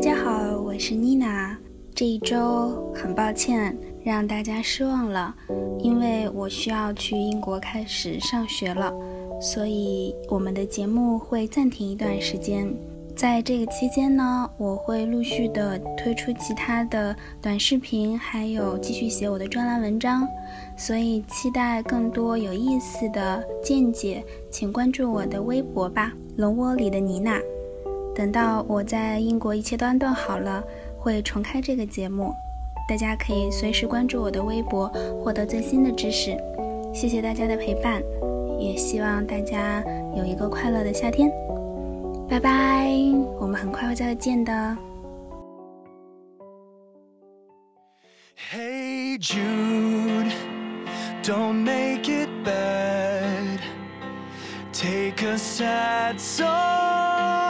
大家好，我是妮娜这一周很抱歉让大家失望了，因为我需要去英国开始上学了，所以我们的节目会暂停一段时间。在这个期间呢，我会陆续的推出其他的短视频，还有继续写我的专栏文章，所以期待更多有意思的见解，请关注我的微博吧，龙窝里的妮娜。等到我在英国一切都安顿好了，会重开这个节目，大家可以随时关注我的微博，获得最新的知识。谢谢大家的陪伴，也希望大家有一个快乐的夏天。拜拜，我们很快会再见的。Hey Jude, don't make it bad. Take a sad song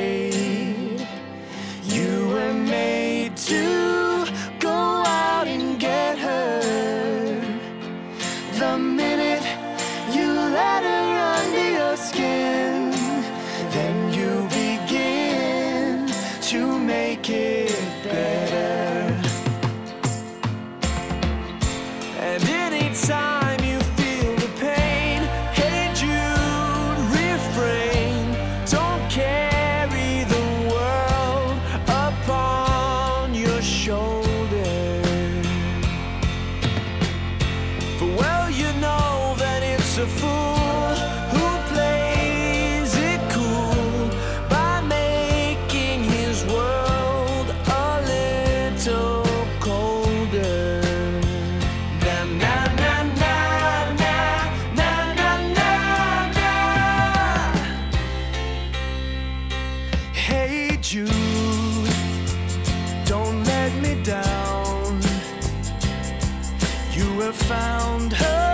found her.